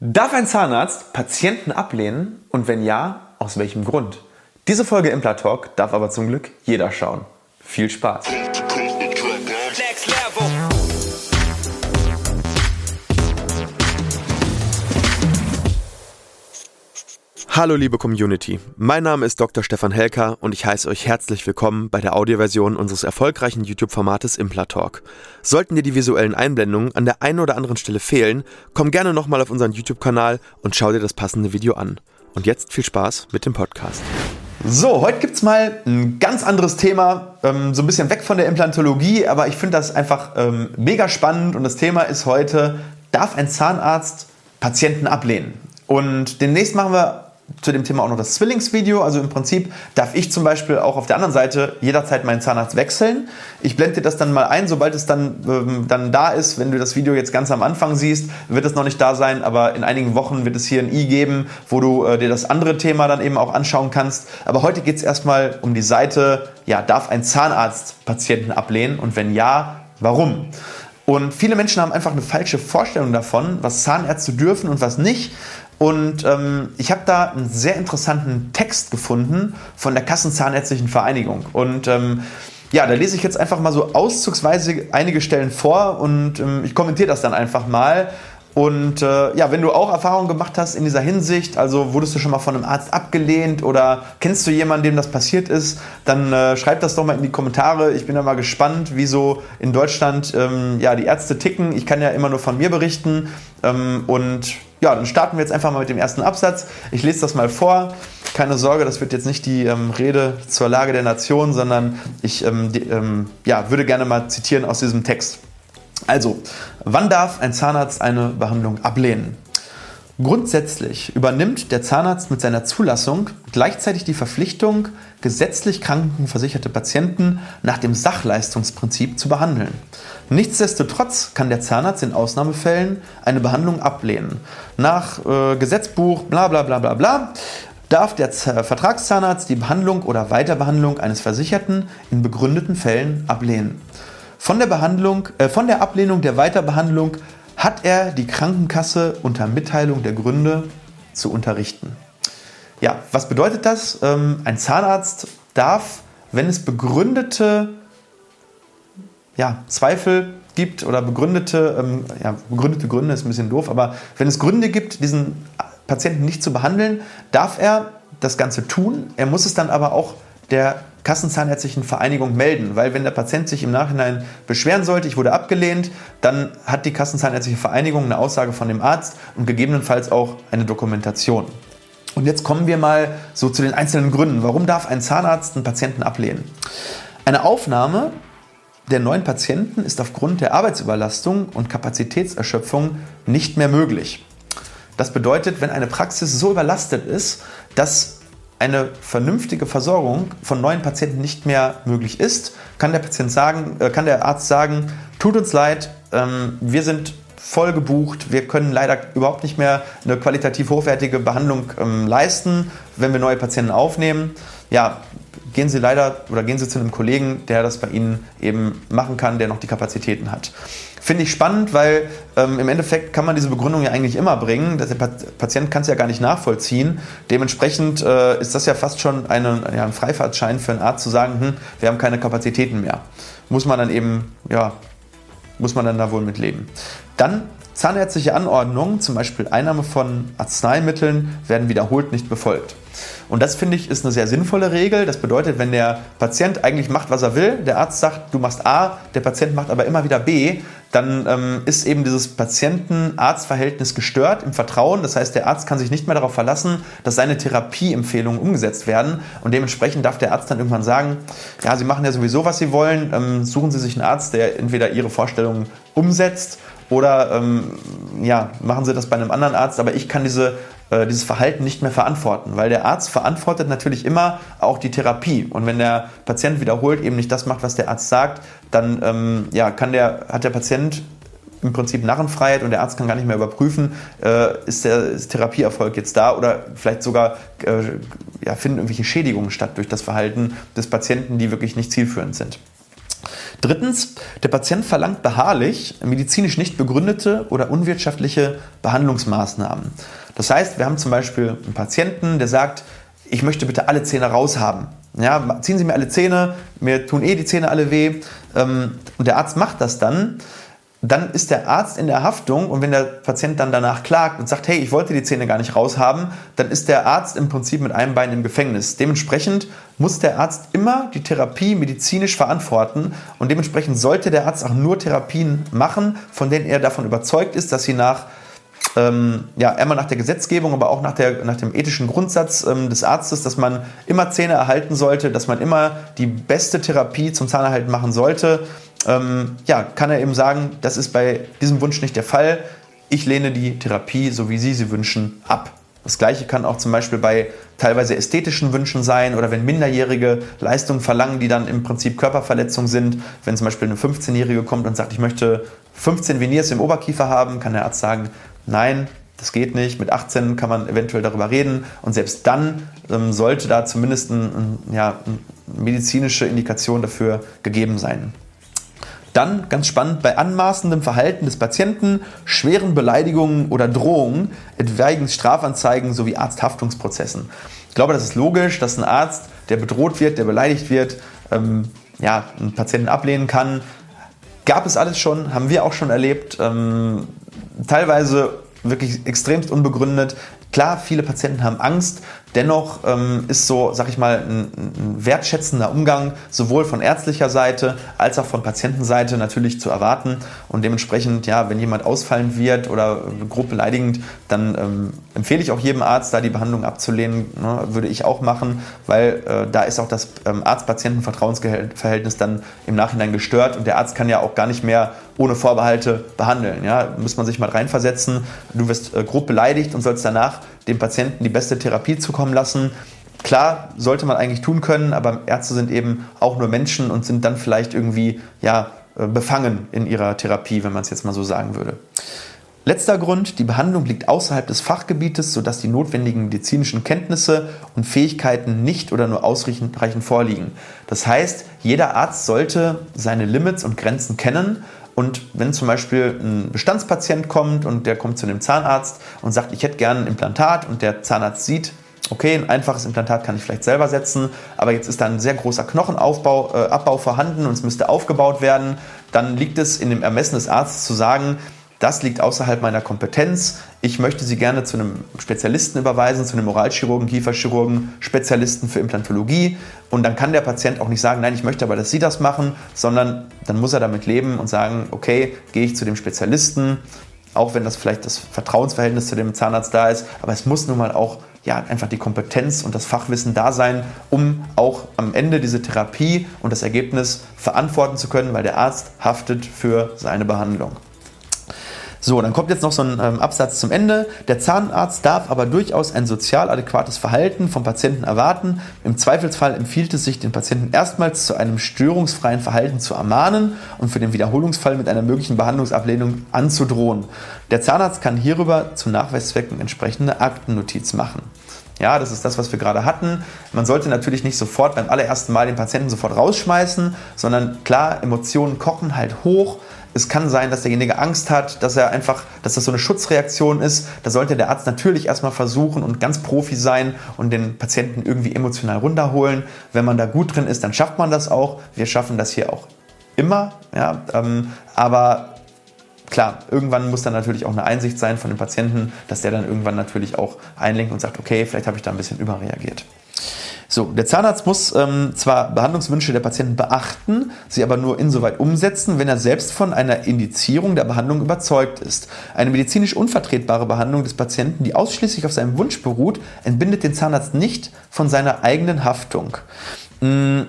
Darf ein Zahnarzt Patienten ablehnen und wenn ja, aus welchem Grund? Diese Folge Implatalk darf aber zum Glück jeder schauen. Viel Spaß! Hallo liebe Community, mein Name ist Dr. Stefan Helker und ich heiße euch herzlich willkommen bei der Audioversion unseres erfolgreichen YouTube-Formates Implatalk. Sollten dir die visuellen Einblendungen an der einen oder anderen Stelle fehlen, komm gerne nochmal auf unseren YouTube-Kanal und schau dir das passende Video an. Und jetzt viel Spaß mit dem Podcast. So, heute gibt es mal ein ganz anderes Thema, ähm, so ein bisschen weg von der Implantologie, aber ich finde das einfach ähm, mega spannend und das Thema ist heute, darf ein Zahnarzt Patienten ablehnen? Und demnächst machen wir zu dem Thema auch noch das Zwillingsvideo. Also im Prinzip darf ich zum Beispiel auch auf der anderen Seite jederzeit meinen Zahnarzt wechseln. Ich blende dir das dann mal ein, sobald es dann, ähm, dann da ist. Wenn du das Video jetzt ganz am Anfang siehst, wird es noch nicht da sein, aber in einigen Wochen wird es hier ein i geben, wo du äh, dir das andere Thema dann eben auch anschauen kannst. Aber heute geht es erstmal um die Seite, ja, darf ein Zahnarzt Patienten ablehnen und wenn ja, warum? Und viele Menschen haben einfach eine falsche Vorstellung davon, was Zahnärzte dürfen und was nicht. Und ähm, ich habe da einen sehr interessanten Text gefunden von der Kassenzahnärztlichen Vereinigung. Und ähm, ja, da lese ich jetzt einfach mal so auszugsweise einige Stellen vor und ähm, ich kommentiere das dann einfach mal. Und äh, ja, wenn du auch Erfahrungen gemacht hast in dieser Hinsicht, also wurdest du schon mal von einem Arzt abgelehnt oder kennst du jemanden, dem das passiert ist, dann äh, schreib das doch mal in die Kommentare. Ich bin da mal gespannt, wie so in Deutschland ähm, ja, die Ärzte ticken. Ich kann ja immer nur von mir berichten. Ähm, und ja, dann starten wir jetzt einfach mal mit dem ersten Absatz. Ich lese das mal vor. Keine Sorge, das wird jetzt nicht die ähm, Rede zur Lage der Nation, sondern ich ähm, die, ähm, ja, würde gerne mal zitieren aus diesem Text. Also, wann darf ein Zahnarzt eine Behandlung ablehnen? Grundsätzlich übernimmt der Zahnarzt mit seiner Zulassung gleichzeitig die Verpflichtung, gesetzlich krankenversicherte Patienten nach dem Sachleistungsprinzip zu behandeln. Nichtsdestotrotz kann der Zahnarzt in Ausnahmefällen eine Behandlung ablehnen. Nach äh, Gesetzbuch bla bla bla bla bla darf der Z Vertragszahnarzt die Behandlung oder Weiterbehandlung eines Versicherten in begründeten Fällen ablehnen. Von der, Behandlung, äh, von der Ablehnung der Weiterbehandlung hat er die Krankenkasse unter Mitteilung der Gründe zu unterrichten. Ja, was bedeutet das? Ähm, ein Zahnarzt darf, wenn es begründete ja, Zweifel gibt oder begründete, ähm, ja, begründete Gründe ist ein bisschen doof, aber wenn es Gründe gibt, diesen Patienten nicht zu behandeln, darf er das Ganze tun. Er muss es dann aber auch der Kassenzahnärztlichen Vereinigung melden, weil wenn der Patient sich im Nachhinein beschweren sollte, ich wurde abgelehnt, dann hat die Kassenzahnärztliche Vereinigung eine Aussage von dem Arzt und gegebenenfalls auch eine Dokumentation. Und jetzt kommen wir mal so zu den einzelnen Gründen. Warum darf ein Zahnarzt einen Patienten ablehnen? Eine Aufnahme der neuen Patienten ist aufgrund der Arbeitsüberlastung und Kapazitätserschöpfung nicht mehr möglich. Das bedeutet, wenn eine Praxis so überlastet ist, dass eine vernünftige Versorgung von neuen Patienten nicht mehr möglich ist, kann der Patient sagen, äh, kann der Arzt sagen, tut uns leid, ähm, wir sind voll gebucht, wir können leider überhaupt nicht mehr eine qualitativ hochwertige Behandlung ähm, leisten, wenn wir neue Patienten aufnehmen. Ja, gehen Sie leider oder gehen Sie zu einem Kollegen, der das bei Ihnen eben machen kann, der noch die Kapazitäten hat. Finde ich spannend, weil ähm, im Endeffekt kann man diese Begründung ja eigentlich immer bringen. Der Patient kann es ja gar nicht nachvollziehen. Dementsprechend äh, ist das ja fast schon eine, ja, ein Freifahrtschein für einen Arzt zu sagen, hm, wir haben keine Kapazitäten mehr. Muss man dann eben, ja, muss man dann da wohl mit leben. Dann zahnärztliche Anordnungen, zum Beispiel Einnahme von Arzneimitteln, werden wiederholt nicht befolgt. Und das finde ich ist eine sehr sinnvolle Regel. Das bedeutet, wenn der Patient eigentlich macht, was er will, der Arzt sagt, du machst A, der Patient macht aber immer wieder B, dann ähm, ist eben dieses Patienten-Arzt-Verhältnis gestört im Vertrauen. Das heißt, der Arzt kann sich nicht mehr darauf verlassen, dass seine Therapieempfehlungen umgesetzt werden. Und dementsprechend darf der Arzt dann irgendwann sagen, ja, Sie machen ja sowieso, was Sie wollen. Ähm, suchen Sie sich einen Arzt, der entweder Ihre Vorstellungen umsetzt oder ähm, ja, machen Sie das bei einem anderen Arzt. Aber ich kann diese äh, dieses Verhalten nicht mehr verantworten, weil der Arzt verantwortet natürlich immer auch die Therapie. Und wenn der Patient wiederholt eben nicht das macht, was der Arzt sagt, dann ähm, ja, kann der, hat der Patient im Prinzip Narrenfreiheit und der Arzt kann gar nicht mehr überprüfen, äh, ist der ist Therapieerfolg jetzt da oder vielleicht sogar äh, ja, finden irgendwelche Schädigungen statt durch das Verhalten des Patienten, die wirklich nicht zielführend sind. Drittens, der Patient verlangt beharrlich medizinisch nicht begründete oder unwirtschaftliche Behandlungsmaßnahmen. Das heißt, wir haben zum Beispiel einen Patienten, der sagt, ich möchte bitte alle Zähne raushaben. Ja, ziehen Sie mir alle Zähne, mir tun eh die Zähne alle weh. Ähm, und der Arzt macht das dann dann ist der Arzt in der Haftung und wenn der Patient dann danach klagt und sagt, hey, ich wollte die Zähne gar nicht raushaben, dann ist der Arzt im Prinzip mit einem Bein im Gefängnis. Dementsprechend muss der Arzt immer die Therapie medizinisch verantworten und dementsprechend sollte der Arzt auch nur Therapien machen, von denen er davon überzeugt ist, dass sie nach ähm, ja, einmal nach der Gesetzgebung, aber auch nach, der, nach dem ethischen Grundsatz ähm, des Arztes, dass man immer Zähne erhalten sollte, dass man immer die beste Therapie zum Zahnerhalten machen sollte ähm, ja, kann er eben sagen, das ist bei diesem Wunsch nicht der Fall. Ich lehne die Therapie, so wie Sie sie wünschen, ab. Das gleiche kann auch zum Beispiel bei teilweise ästhetischen Wünschen sein oder wenn Minderjährige Leistungen verlangen, die dann im Prinzip Körperverletzungen sind. Wenn zum Beispiel eine 15-Jährige kommt und sagt, ich möchte 15 Veneers im Oberkiefer haben, kann der Arzt sagen, nein, das geht nicht. Mit 18 kann man eventuell darüber reden und selbst dann ähm, sollte da zumindest ein, ein, ja, eine medizinische Indikation dafür gegeben sein. Dann, ganz spannend, bei anmaßendem Verhalten des Patienten, schweren Beleidigungen oder Drohungen, etwaigen Strafanzeigen sowie Arzthaftungsprozessen. Ich glaube, das ist logisch, dass ein Arzt, der bedroht wird, der beleidigt wird, ähm, ja, einen Patienten ablehnen kann. Gab es alles schon, haben wir auch schon erlebt. Ähm, teilweise wirklich extremst unbegründet. Klar, viele Patienten haben Angst, dennoch ähm, ist so, sag ich mal, ein, ein, wertschätzender Umgang sowohl von ärztlicher Seite als auch von Patientenseite natürlich zu erwarten. Und dementsprechend, ja, wenn jemand ausfallen wird oder grob beleidigend, dann ähm, empfehle ich auch jedem Arzt, da die Behandlung abzulehnen, ne, würde ich auch machen, weil äh, da ist auch das ähm, Arzt-Patienten-Vertrauensverhältnis dann im Nachhinein gestört und der Arzt kann ja auch gar nicht mehr ohne Vorbehalte behandeln. Ja, muss man sich mal reinversetzen. Du wirst äh, grob beleidigt und sollst danach dem Patienten die beste Therapie zukommen lassen. Klar, sollte man eigentlich tun können, aber Ärzte sind eben auch nur Menschen und sind dann vielleicht irgendwie ja, äh, befangen in ihrer Therapie, wenn man es jetzt mal so sagen würde. Letzter Grund, die Behandlung liegt außerhalb des Fachgebietes, sodass die notwendigen medizinischen Kenntnisse und Fähigkeiten nicht oder nur ausreichend vorliegen. Das heißt, jeder Arzt sollte seine Limits und Grenzen kennen und wenn zum Beispiel ein Bestandspatient kommt und der kommt zu einem Zahnarzt und sagt, ich hätte gerne ein Implantat und der Zahnarzt sieht, okay, ein einfaches Implantat kann ich vielleicht selber setzen, aber jetzt ist da ein sehr großer Knochenaufbau, äh, Abbau vorhanden und es müsste aufgebaut werden, dann liegt es in dem Ermessen des Arztes zu sagen, das liegt außerhalb meiner Kompetenz. Ich möchte Sie gerne zu einem Spezialisten überweisen, zu einem Oralchirurgen, Kieferchirurgen, Spezialisten für Implantologie. Und dann kann der Patient auch nicht sagen, nein, ich möchte aber, dass Sie das machen, sondern dann muss er damit leben und sagen, okay, gehe ich zu dem Spezialisten, auch wenn das vielleicht das Vertrauensverhältnis zu dem Zahnarzt da ist, aber es muss nun mal auch ja, einfach die Kompetenz und das Fachwissen da sein, um auch am Ende diese Therapie und das Ergebnis verantworten zu können, weil der Arzt haftet für seine Behandlung. So, dann kommt jetzt noch so ein ähm, Absatz zum Ende. Der Zahnarzt darf aber durchaus ein sozial adäquates Verhalten vom Patienten erwarten. Im Zweifelsfall empfiehlt es sich, den Patienten erstmals zu einem störungsfreien Verhalten zu ermahnen und für den Wiederholungsfall mit einer möglichen Behandlungsablehnung anzudrohen. Der Zahnarzt kann hierüber zu Nachweiszwecken entsprechende Aktennotiz machen. Ja, das ist das, was wir gerade hatten. Man sollte natürlich nicht sofort beim allerersten Mal den Patienten sofort rausschmeißen, sondern klar, Emotionen kochen halt hoch es kann sein, dass derjenige Angst hat, dass er einfach, dass das so eine Schutzreaktion ist. Da sollte der Arzt natürlich erstmal versuchen und ganz Profi sein und den Patienten irgendwie emotional runterholen. Wenn man da gut drin ist, dann schafft man das auch. Wir schaffen das hier auch immer. Ja, ähm, aber klar, irgendwann muss dann natürlich auch eine Einsicht sein von dem Patienten, dass der dann irgendwann natürlich auch einlenkt und sagt, okay, vielleicht habe ich da ein bisschen überreagiert. So, der Zahnarzt muss ähm, zwar Behandlungswünsche der Patienten beachten, sie aber nur insoweit umsetzen, wenn er selbst von einer Indizierung der Behandlung überzeugt ist. Eine medizinisch unvertretbare Behandlung des Patienten, die ausschließlich auf seinem Wunsch beruht, entbindet den Zahnarzt nicht von seiner eigenen Haftung. Mm,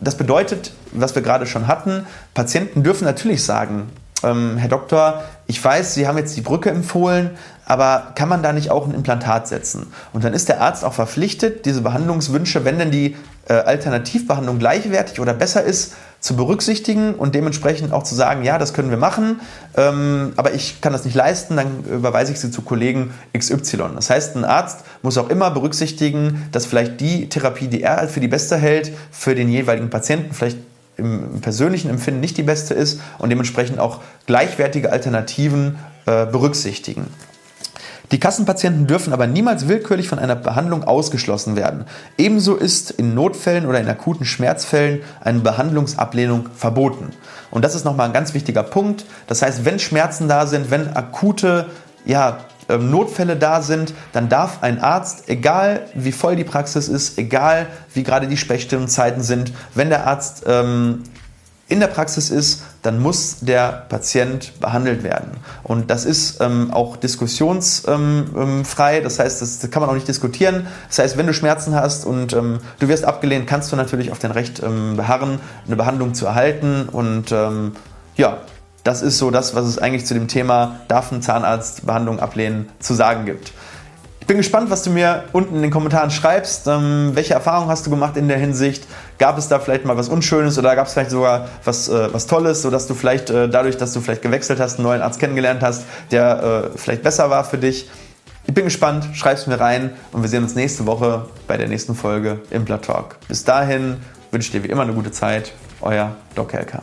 das bedeutet, was wir gerade schon hatten, Patienten dürfen natürlich sagen, ähm, Herr Doktor, ich weiß, Sie haben jetzt die Brücke empfohlen, aber kann man da nicht auch ein Implantat setzen? Und dann ist der Arzt auch verpflichtet, diese Behandlungswünsche, wenn denn die äh, Alternativbehandlung gleichwertig oder besser ist, zu berücksichtigen und dementsprechend auch zu sagen, ja, das können wir machen, ähm, aber ich kann das nicht leisten, dann überweise ich sie zu Kollegen XY. Das heißt, ein Arzt muss auch immer berücksichtigen, dass vielleicht die Therapie, die er für die beste hält, für den jeweiligen Patienten vielleicht im persönlichen Empfinden nicht die beste ist und dementsprechend auch gleichwertige Alternativen äh, berücksichtigen. Die Kassenpatienten dürfen aber niemals willkürlich von einer Behandlung ausgeschlossen werden. Ebenso ist in Notfällen oder in akuten Schmerzfällen eine Behandlungsablehnung verboten. Und das ist nochmal ein ganz wichtiger Punkt. Das heißt, wenn Schmerzen da sind, wenn akute ja, ähm, Notfälle da sind, dann darf ein Arzt, egal wie voll die Praxis ist, egal wie gerade die Sprechstundenzeiten sind, wenn der Arzt ähm, in der Praxis ist, dann muss der Patient behandelt werden. Und das ist ähm, auch diskussionsfrei, ähm, ähm das heißt, das kann man auch nicht diskutieren. Das heißt, wenn du Schmerzen hast und ähm, du wirst abgelehnt, kannst du natürlich auf dein Recht ähm, beharren, eine Behandlung zu erhalten. Und ähm, ja, das ist so das, was es eigentlich zu dem Thema, darf ein Zahnarzt Behandlung ablehnen, zu sagen gibt bin gespannt, was du mir unten in den Kommentaren schreibst. Ähm, welche Erfahrungen hast du gemacht in der Hinsicht? Gab es da vielleicht mal was Unschönes oder gab es vielleicht sogar was, äh, was Tolles, sodass du vielleicht äh, dadurch, dass du vielleicht gewechselt hast, einen neuen Arzt kennengelernt hast, der äh, vielleicht besser war für dich? Ich bin gespannt, schreib es mir rein und wir sehen uns nächste Woche bei der nächsten Folge im Talk. Bis dahin wünsche ich dir wie immer eine gute Zeit. Euer Doc Helker.